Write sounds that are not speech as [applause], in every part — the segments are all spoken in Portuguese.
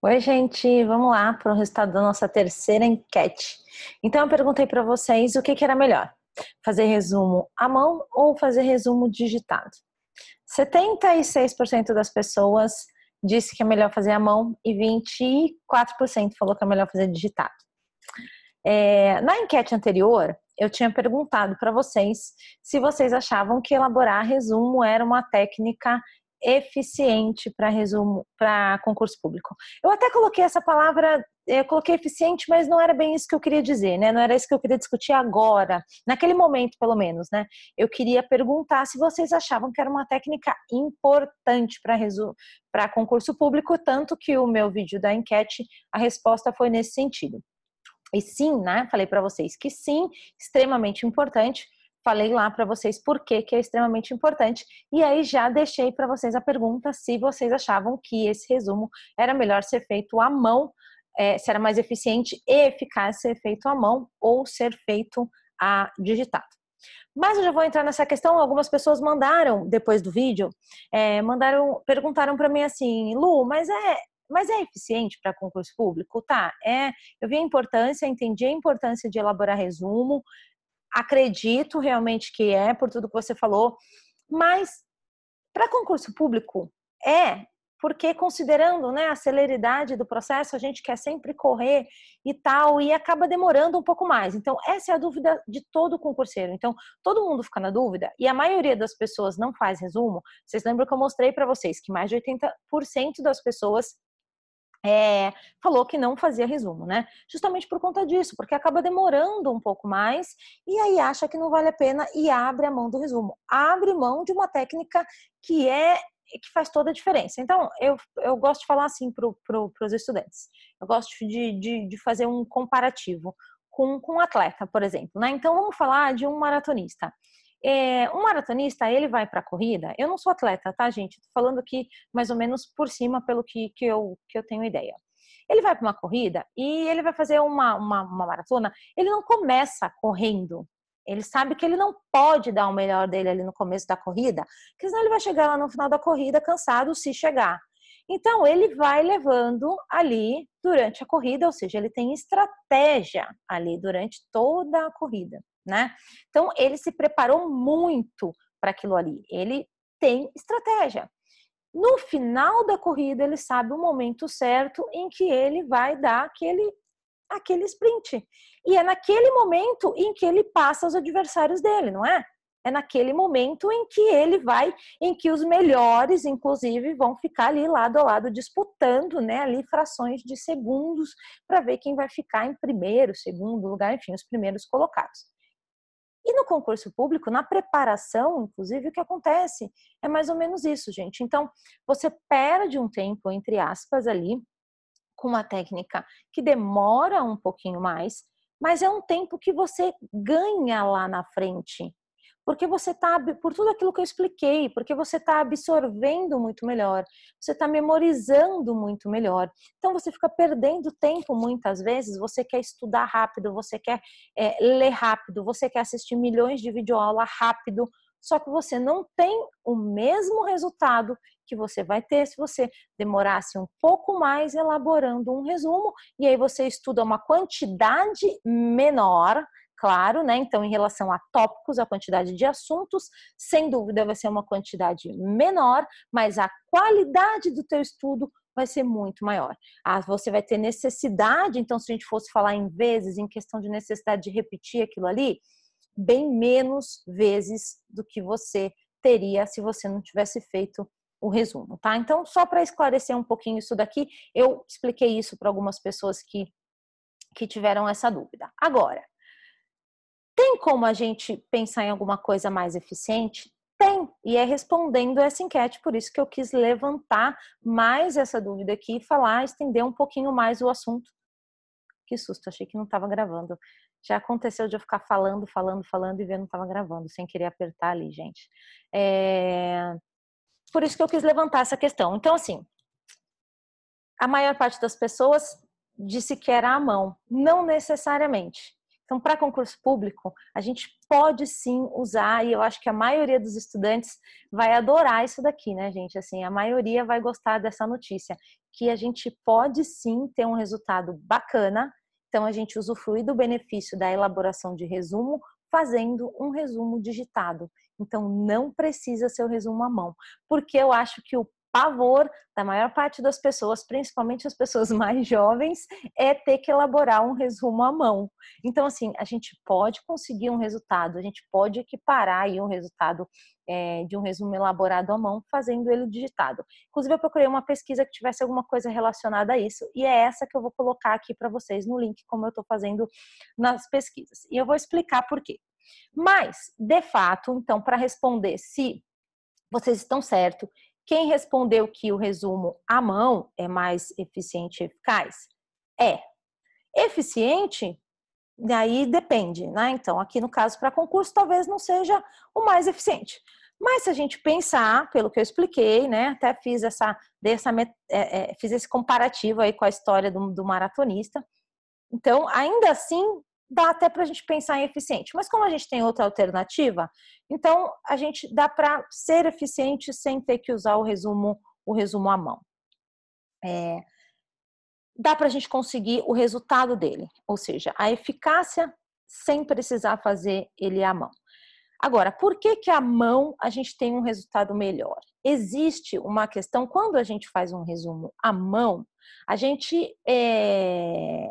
Oi, gente, vamos lá para o resultado da nossa terceira enquete. Então, eu perguntei para vocês o que, que era melhor: fazer resumo à mão ou fazer resumo digitado. 76% das pessoas disse que é melhor fazer à mão e 24% falou que é melhor fazer digitado. É, na enquete anterior, eu tinha perguntado para vocês se vocês achavam que elaborar resumo era uma técnica eficiente para resumo para concurso público. Eu até coloquei essa palavra, eu coloquei eficiente, mas não era bem isso que eu queria dizer, né? Não era isso que eu queria discutir agora, naquele momento, pelo menos, né? Eu queria perguntar se vocês achavam que era uma técnica importante para para concurso público, tanto que o meu vídeo da enquete, a resposta foi nesse sentido. E sim, né? Falei para vocês que sim, extremamente importante falei lá para vocês por que, que é extremamente importante. E aí já deixei para vocês a pergunta se vocês achavam que esse resumo era melhor ser feito à mão, é, se era mais eficiente e eficaz ser feito à mão ou ser feito a digitado. Mas eu já vou entrar nessa questão. Algumas pessoas mandaram depois do vídeo, é, mandaram, perguntaram para mim assim, Lu, mas é mas é eficiente para concurso público? Tá, é. Eu vi a importância, entendi a importância de elaborar resumo, acredito realmente que é, por tudo que você falou, mas para concurso público é, porque considerando né, a celeridade do processo, a gente quer sempre correr e tal, e acaba demorando um pouco mais. Então, essa é a dúvida de todo concurseiro. Então, todo mundo fica na dúvida, e a maioria das pessoas não faz resumo. Vocês lembram que eu mostrei para vocês que mais de 80% das pessoas é, falou que não fazia resumo, né? Justamente por conta disso, porque acaba demorando um pouco mais e aí acha que não vale a pena e abre a mão do resumo. Abre mão de uma técnica que é que faz toda a diferença. Então, eu, eu gosto de falar assim para pro, os estudantes. Eu gosto de, de, de fazer um comparativo com, com um atleta, por exemplo. Né? Então, vamos falar de um maratonista. É, um maratonista, ele vai para a corrida. Eu não sou atleta, tá, gente? Tô falando aqui mais ou menos por cima, pelo que, que, eu, que eu tenho ideia. Ele vai para uma corrida e ele vai fazer uma, uma, uma maratona. Ele não começa correndo. Ele sabe que ele não pode dar o melhor dele ali no começo da corrida, porque senão ele vai chegar lá no final da corrida cansado se chegar. Então, ele vai levando ali durante a corrida, ou seja, ele tem estratégia ali durante toda a corrida né? Então ele se preparou muito para aquilo ali. Ele tem estratégia. No final da corrida, ele sabe o momento certo em que ele vai dar aquele aquele sprint. E é naquele momento em que ele passa os adversários dele, não é? É naquele momento em que ele vai, em que os melhores, inclusive, vão ficar ali lado a lado disputando, né, ali frações de segundos para ver quem vai ficar em primeiro, segundo lugar, enfim, os primeiros colocados. E no concurso público, na preparação, inclusive, o que acontece é mais ou menos isso, gente. Então, você perde um tempo, entre aspas, ali, com uma técnica que demora um pouquinho mais, mas é um tempo que você ganha lá na frente porque você está, por tudo aquilo que eu expliquei, porque você está absorvendo muito melhor, você está memorizando muito melhor. Então você fica perdendo tempo muitas vezes, você quer estudar rápido, você quer é, ler rápido, você quer assistir milhões de videoaula rápido, só que você não tem o mesmo resultado que você vai ter se você demorasse um pouco mais elaborando um resumo e aí você estuda uma quantidade menor claro, né? Então, em relação a tópicos, a quantidade de assuntos, sem dúvida vai ser uma quantidade menor, mas a qualidade do teu estudo vai ser muito maior. Ah, você vai ter necessidade, então, se a gente fosse falar em vezes, em questão de necessidade de repetir aquilo ali, bem menos vezes do que você teria se você não tivesse feito o resumo, tá? Então, só para esclarecer um pouquinho isso daqui, eu expliquei isso para algumas pessoas que, que tiveram essa dúvida. Agora, tem como a gente pensar em alguma coisa mais eficiente? Tem, e é respondendo essa enquete, por isso que eu quis levantar mais essa dúvida aqui e falar, estender um pouquinho mais o assunto. Que susto, achei que não estava gravando. Já aconteceu de eu ficar falando, falando, falando e ver não estava gravando, sem querer apertar ali, gente. É... Por isso que eu quis levantar essa questão. Então, assim, a maior parte das pessoas disse que era a mão. Não necessariamente. Então, para concurso público, a gente pode sim usar, e eu acho que a maioria dos estudantes vai adorar isso daqui, né, gente? Assim, a maioria vai gostar dessa notícia, que a gente pode sim ter um resultado bacana. Então, a gente usufrui do benefício da elaboração de resumo fazendo um resumo digitado. Então, não precisa ser o resumo à mão, porque eu acho que o pavor da maior parte das pessoas, principalmente as pessoas [laughs] mais jovens, é ter que elaborar um resumo à mão. Então, assim, a gente pode conseguir um resultado, a gente pode equiparar aí um resultado é, de um resumo elaborado à mão, fazendo ele digitado. Inclusive, eu procurei uma pesquisa que tivesse alguma coisa relacionada a isso, e é essa que eu vou colocar aqui para vocês no link, como eu estou fazendo nas pesquisas. E eu vou explicar por quê. Mas, de fato, então, para responder se vocês estão certo quem respondeu que o resumo à mão é mais eficiente e eficaz? É. Eficiente? Daí depende, né? Então, aqui no caso para concurso, talvez não seja o mais eficiente. Mas se a gente pensar, pelo que eu expliquei, né? Até fiz essa, dessa, é, é, fiz esse comparativo aí com a história do, do maratonista. Então, ainda assim, dá até para a gente pensar em eficiente. Mas como a gente tem outra alternativa, então a gente dá para ser eficiente sem ter que usar o resumo, o resumo à mão. É, dá para a gente conseguir o resultado dele, ou seja, a eficácia sem precisar fazer ele à mão. Agora, por que que a mão a gente tem um resultado melhor? Existe uma questão quando a gente faz um resumo à mão, a gente é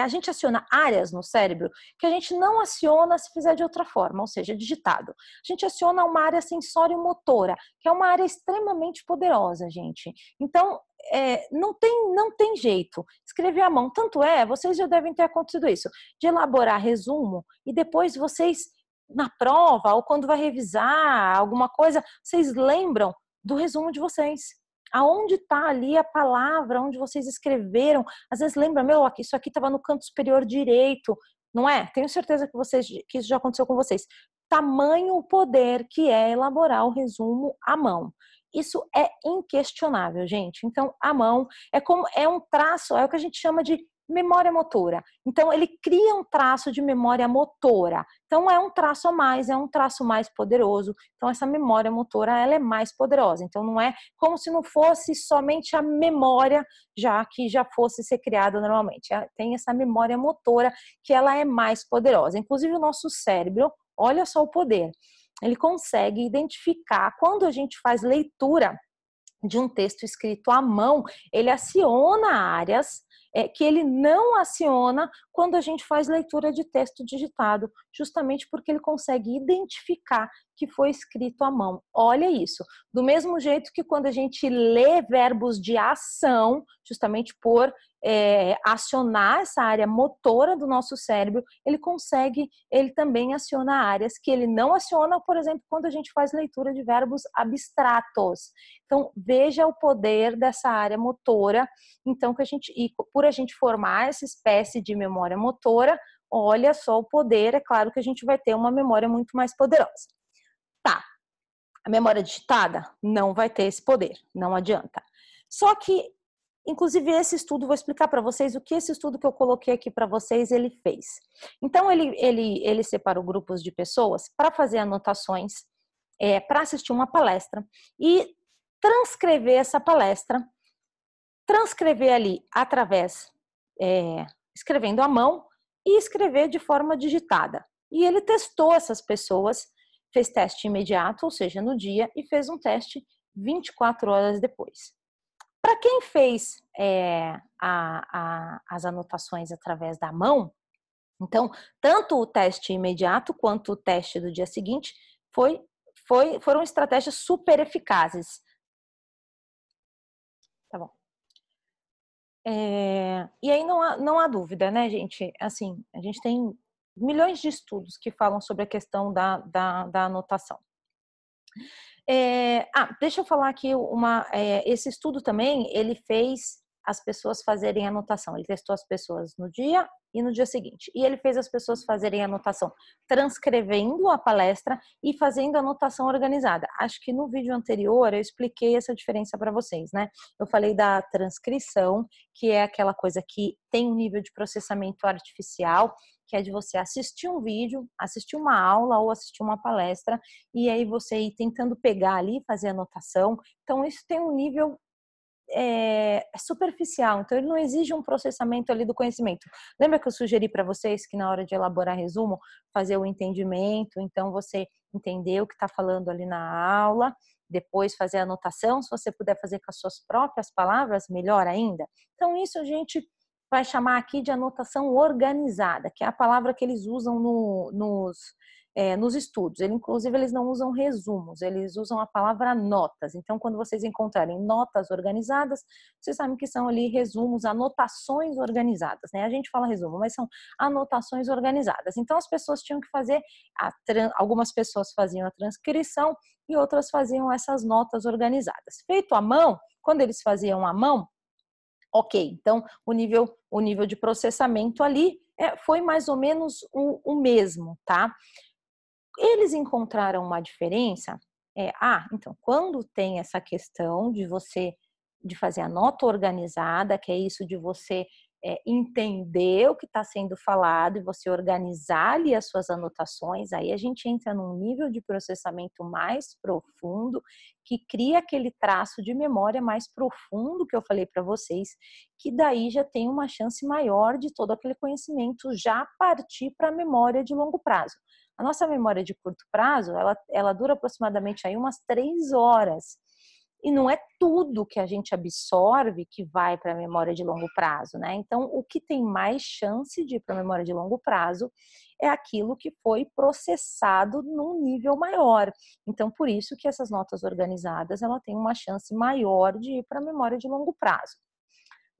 a gente aciona áreas no cérebro que a gente não aciona se fizer de outra forma, ou seja, digitado. A gente aciona uma área sensório-motora, que é uma área extremamente poderosa, gente. Então, é, não, tem, não tem jeito. Escrever à mão, tanto é, vocês já devem ter acontecido isso, de elaborar resumo e depois vocês, na prova ou quando vai revisar alguma coisa, vocês lembram do resumo de vocês aonde está ali a palavra, onde vocês escreveram. Às vezes lembra, meu, isso aqui estava no canto superior direito, não é? Tenho certeza que, vocês, que isso já aconteceu com vocês. Tamanho o poder que é elaborar o resumo à mão. Isso é inquestionável, gente. Então, a mão é como é um traço, é o que a gente chama de memória motora. Então, ele cria um traço de memória motora. Então, é um traço a mais, é um traço mais poderoso. Então, essa memória motora, ela é mais poderosa. Então, não é como se não fosse somente a memória, já que já fosse ser criada normalmente. É, tem essa memória motora que ela é mais poderosa. Inclusive, o nosso cérebro, olha só o poder. Ele consegue identificar quando a gente faz leitura de um texto escrito à mão, ele aciona áreas é, que ele não aciona quando a gente faz leitura de texto digitado, justamente porque ele consegue identificar que foi escrito à mão. Olha isso. Do mesmo jeito que quando a gente lê verbos de ação, justamente por é, acionar essa área motora do nosso cérebro, ele consegue, ele também aciona áreas que ele não aciona, por exemplo, quando a gente faz leitura de verbos abstratos. Então, veja o poder dessa área motora. Então, que a gente, e por a gente formar essa espécie de memória motora, olha só o poder, é claro que a gente vai ter uma memória muito mais poderosa. Tá. A memória digitada não vai ter esse poder, não adianta. Só que Inclusive, esse estudo, vou explicar para vocês o que esse estudo que eu coloquei aqui para vocês, ele fez. Então, ele, ele, ele separou grupos de pessoas para fazer anotações, é, para assistir uma palestra e transcrever essa palestra, transcrever ali através, é, escrevendo à mão e escrever de forma digitada. E ele testou essas pessoas, fez teste imediato, ou seja, no dia, e fez um teste 24 horas depois. Para quem fez é, a, a, as anotações através da mão, então, tanto o teste imediato quanto o teste do dia seguinte foi, foi, foram estratégias super eficazes. Tá bom. É, e aí não há, não há dúvida, né, gente? Assim, a gente tem milhões de estudos que falam sobre a questão da, da, da anotação. É, ah, deixa eu falar aqui uma. É, esse estudo também ele fez as pessoas fazerem anotação. Ele testou as pessoas no dia e no dia seguinte. E ele fez as pessoas fazerem anotação, transcrevendo a palestra e fazendo anotação organizada. Acho que no vídeo anterior eu expliquei essa diferença para vocês, né? Eu falei da transcrição, que é aquela coisa que tem um nível de processamento artificial que é de você assistir um vídeo, assistir uma aula ou assistir uma palestra e aí você ir tentando pegar ali, fazer anotação. Então isso tem um nível é, é, superficial, então ele não exige um processamento ali do conhecimento. Lembra que eu sugeri para vocês que na hora de elaborar resumo, fazer o entendimento, então você entender o que está falando ali na aula, depois fazer a anotação, se você puder fazer com as suas próprias palavras, melhor ainda. Então, isso gente vai chamar aqui de anotação organizada, que é a palavra que eles usam no, nos, é, nos estudos. Ele, inclusive, eles não usam resumos, eles usam a palavra notas. Então, quando vocês encontrarem notas organizadas, vocês sabem que são ali resumos, anotações organizadas, né? A gente fala resumo, mas são anotações organizadas. Então, as pessoas tinham que fazer, algumas pessoas faziam a transcrição e outras faziam essas notas organizadas. Feito à mão, quando eles faziam à mão, ok, então o nível, o nível de processamento ali é, foi mais ou menos o, o mesmo, tá? Eles encontraram uma diferença. É, ah, então, quando tem essa questão de você de fazer a nota organizada, que é isso de você é, entender o que está sendo falado e você organizar ali as suas anotações, aí a gente entra num nível de processamento mais profundo que cria aquele traço de memória mais profundo que eu falei para vocês, que daí já tem uma chance maior de todo aquele conhecimento já partir para a memória de longo prazo. A nossa memória de curto prazo, ela, ela dura aproximadamente aí umas três horas. E não é tudo que a gente absorve que vai para a memória de longo prazo, né? Então, o que tem mais chance de ir para a memória de longo prazo é aquilo que foi processado num nível maior. Então, por isso que essas notas organizadas, ela tem uma chance maior de ir para a memória de longo prazo.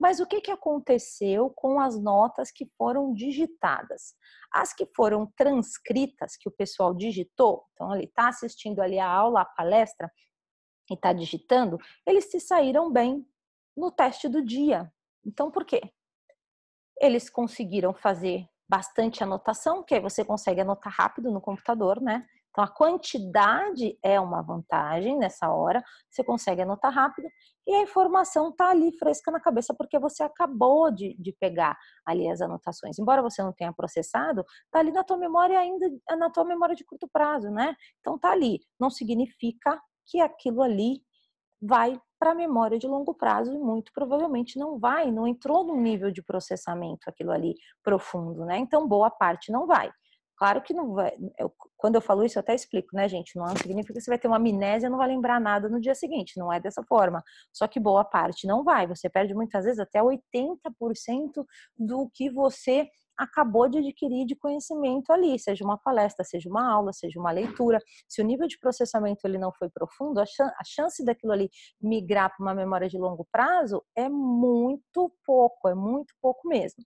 Mas o que, que aconteceu com as notas que foram digitadas? As que foram transcritas, que o pessoal digitou, então ele está assistindo ali a aula, a palestra, e está digitando, eles se saíram bem no teste do dia. Então, por quê? Eles conseguiram fazer bastante anotação, que aí você consegue anotar rápido no computador, né? Então, a quantidade é uma vantagem nessa hora, você consegue anotar rápido e a informação está ali fresca na cabeça porque você acabou de, de pegar ali as anotações. Embora você não tenha processado, está ali na tua memória ainda, na tua memória de curto prazo, né? Então, está ali. Não significa que aquilo ali vai para a memória de longo prazo e muito provavelmente não vai, não entrou num nível de processamento aquilo ali profundo, né? Então, boa parte não vai. Claro que não vai. Eu, quando eu falo isso, eu até explico, né, gente? Não significa que você vai ter uma amnésia e não vai lembrar nada no dia seguinte. Não é dessa forma. Só que boa parte não vai. Você perde muitas vezes até 80% do que você acabou de adquirir de conhecimento ali, seja uma palestra, seja uma aula, seja uma leitura. Se o nível de processamento ele não foi profundo, a chance daquilo ali migrar para uma memória de longo prazo é muito pouco, é muito pouco mesmo.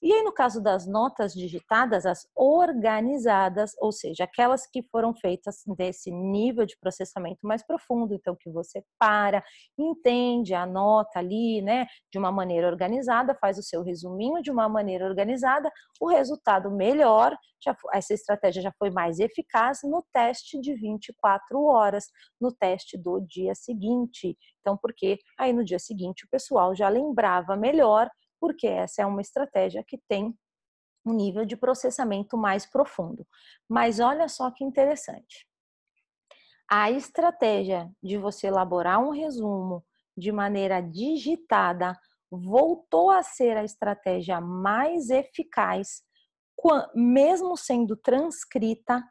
E aí, no caso das notas digitadas, as organizadas, ou seja, aquelas que foram feitas desse nível de processamento mais profundo, então que você para, entende, anota ali, né, de uma maneira organizada, faz o seu resuminho de uma maneira organizada, o resultado melhor, já, essa estratégia já foi mais eficaz no teste de 24 horas, no teste do dia seguinte. Então, porque aí no dia seguinte o pessoal já lembrava melhor porque essa é uma estratégia que tem um nível de processamento mais profundo. Mas olha só que interessante. A estratégia de você elaborar um resumo de maneira digitada voltou a ser a estratégia mais eficaz, mesmo sendo transcrita,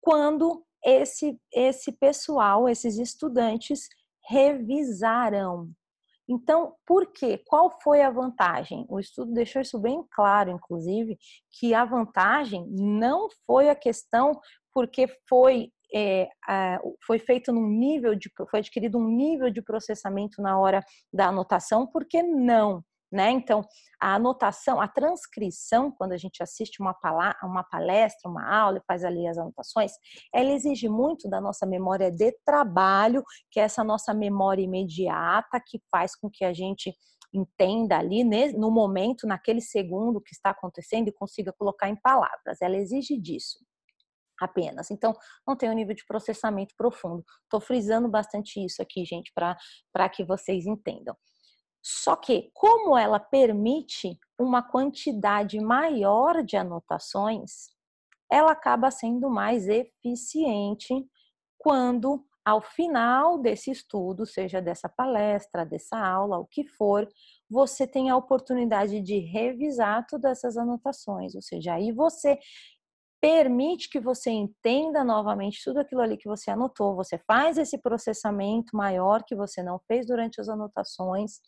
quando esse, esse pessoal, esses estudantes, revisaram. Então, por quê? Qual foi a vantagem? O estudo deixou isso bem claro, inclusive, que a vantagem não foi a questão porque foi é, foi feito num nível de, foi adquirido um nível de processamento na hora da anotação, porque não né? Então, a anotação, a transcrição, quando a gente assiste uma, uma palestra, uma aula e faz ali as anotações, ela exige muito da nossa memória de trabalho, que é essa nossa memória imediata, que faz com que a gente entenda ali no momento, naquele segundo que está acontecendo e consiga colocar em palavras. Ela exige disso apenas. Então, não tem um nível de processamento profundo. Estou frisando bastante isso aqui, gente, para que vocês entendam. Só que, como ela permite uma quantidade maior de anotações, ela acaba sendo mais eficiente quando ao final desse estudo, seja dessa palestra, dessa aula, o que for, você tem a oportunidade de revisar todas essas anotações, ou seja, aí você permite que você entenda novamente tudo aquilo ali que você anotou, você faz esse processamento maior que você não fez durante as anotações.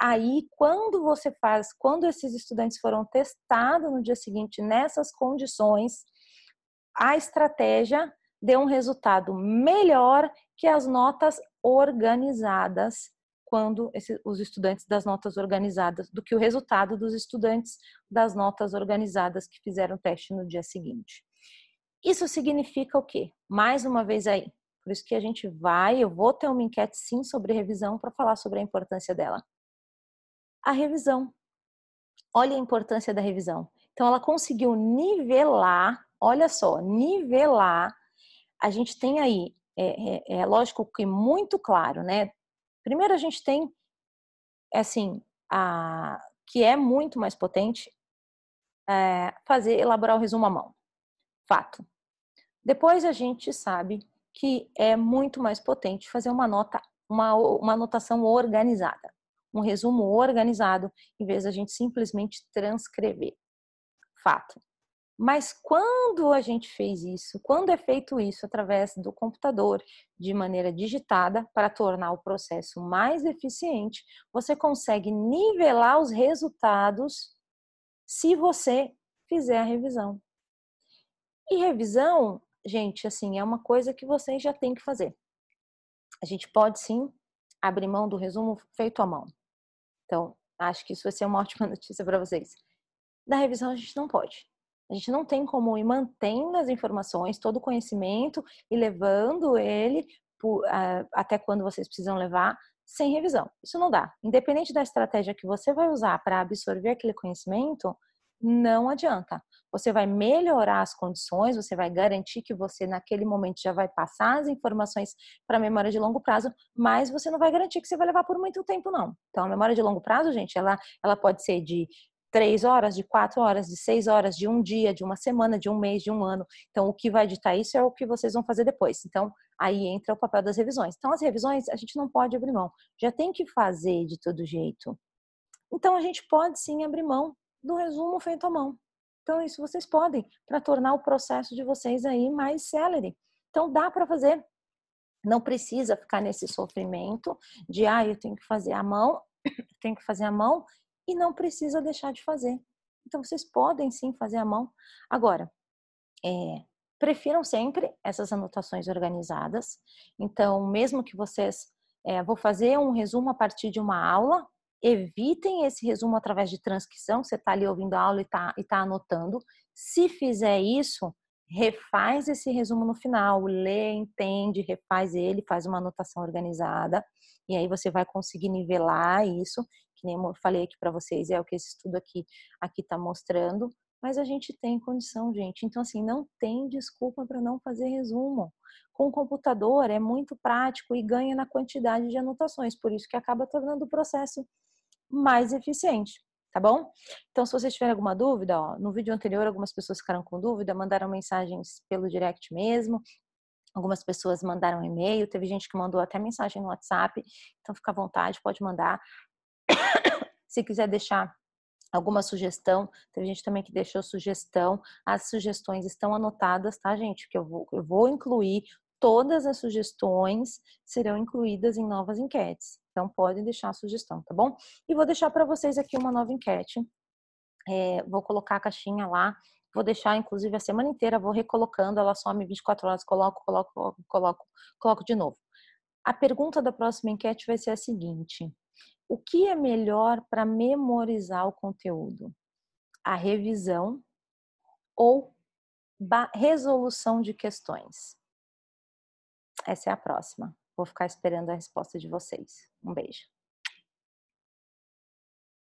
Aí, quando você faz, quando esses estudantes foram testados no dia seguinte nessas condições, a estratégia deu um resultado melhor que as notas organizadas quando esse, os estudantes das notas organizadas, do que o resultado dos estudantes das notas organizadas que fizeram o teste no dia seguinte. Isso significa o quê? Mais uma vez aí, por isso que a gente vai, eu vou ter uma enquete sim sobre revisão para falar sobre a importância dela. A revisão. Olha a importância da revisão. Então ela conseguiu nivelar, olha só, nivelar. A gente tem aí, é, é, é lógico que muito claro, né? Primeiro a gente tem, assim, a que é muito mais potente, é fazer elaborar o resumo à mão. Fato. Depois a gente sabe que é muito mais potente fazer uma nota, uma, uma anotação organizada, um resumo organizado, em vez da gente simplesmente transcrever. Fato. Mas quando a gente fez isso, quando é feito isso através do computador, de maneira digitada, para tornar o processo mais eficiente, você consegue nivelar os resultados se você fizer a revisão. E revisão, gente, assim, é uma coisa que vocês já têm que fazer. A gente pode sim abrir mão do resumo feito à mão. Então, acho que isso vai ser uma [laughs] ótima notícia para vocês. Da revisão a gente não pode. A gente não tem como ir mantendo as informações, todo o conhecimento e levando ele por, uh, até quando vocês precisam levar sem revisão. Isso não dá. Independente da estratégia que você vai usar para absorver aquele conhecimento, não adianta. Você vai melhorar as condições, você vai garantir que você naquele momento já vai passar as informações para a memória de longo prazo, mas você não vai garantir que você vai levar por muito tempo não. Então a memória de longo prazo, gente, ela ela pode ser de três horas, de quatro horas, de seis horas, de um dia, de uma semana, de um mês, de um ano. Então, o que vai ditar isso é o que vocês vão fazer depois. Então, aí entra o papel das revisões. Então, as revisões a gente não pode abrir mão, já tem que fazer de todo jeito. Então, a gente pode sim abrir mão do resumo feito à mão. Então, isso vocês podem, para tornar o processo de vocês aí mais célere. Então, dá para fazer. Não precisa ficar nesse sofrimento de, ah, eu tenho que fazer a mão, [coughs] tenho que fazer a mão e não precisa deixar de fazer. Então, vocês podem sim fazer a mão. Agora, é, prefiram sempre essas anotações organizadas. Então, mesmo que vocês é, vou fazer um resumo a partir de uma aula, evitem esse resumo através de transcrição. Você está ali ouvindo a aula e está tá anotando. Se fizer isso, refaz esse resumo no final, lê, entende, refaz ele, faz uma anotação organizada, e aí você vai conseguir nivelar isso que nem eu falei aqui para vocês, é o que esse estudo aqui aqui está mostrando, mas a gente tem condição, gente. Então, assim, não tem desculpa para não fazer resumo. Com o computador é muito prático e ganha na quantidade de anotações, por isso que acaba tornando o processo mais eficiente, tá bom? Então, se vocês tiverem alguma dúvida, ó, no vídeo anterior algumas pessoas ficaram com dúvida, mandaram mensagens pelo direct mesmo, Algumas pessoas mandaram e-mail, teve gente que mandou até mensagem no WhatsApp, então fica à vontade, pode mandar. [coughs] Se quiser deixar alguma sugestão, teve gente também que deixou sugestão. As sugestões estão anotadas, tá, gente? Que eu vou, eu vou incluir todas as sugestões serão incluídas em novas enquetes. Então, podem deixar a sugestão, tá bom? E vou deixar para vocês aqui uma nova enquete. É, vou colocar a caixinha lá. Vou deixar, inclusive, a semana inteira, vou recolocando. Ela some 24 horas, coloco, coloco, coloco, coloco de novo. A pergunta da próxima enquete vai ser a seguinte: o que é melhor para memorizar o conteúdo? A revisão ou resolução de questões? Essa é a próxima. Vou ficar esperando a resposta de vocês. Um beijo.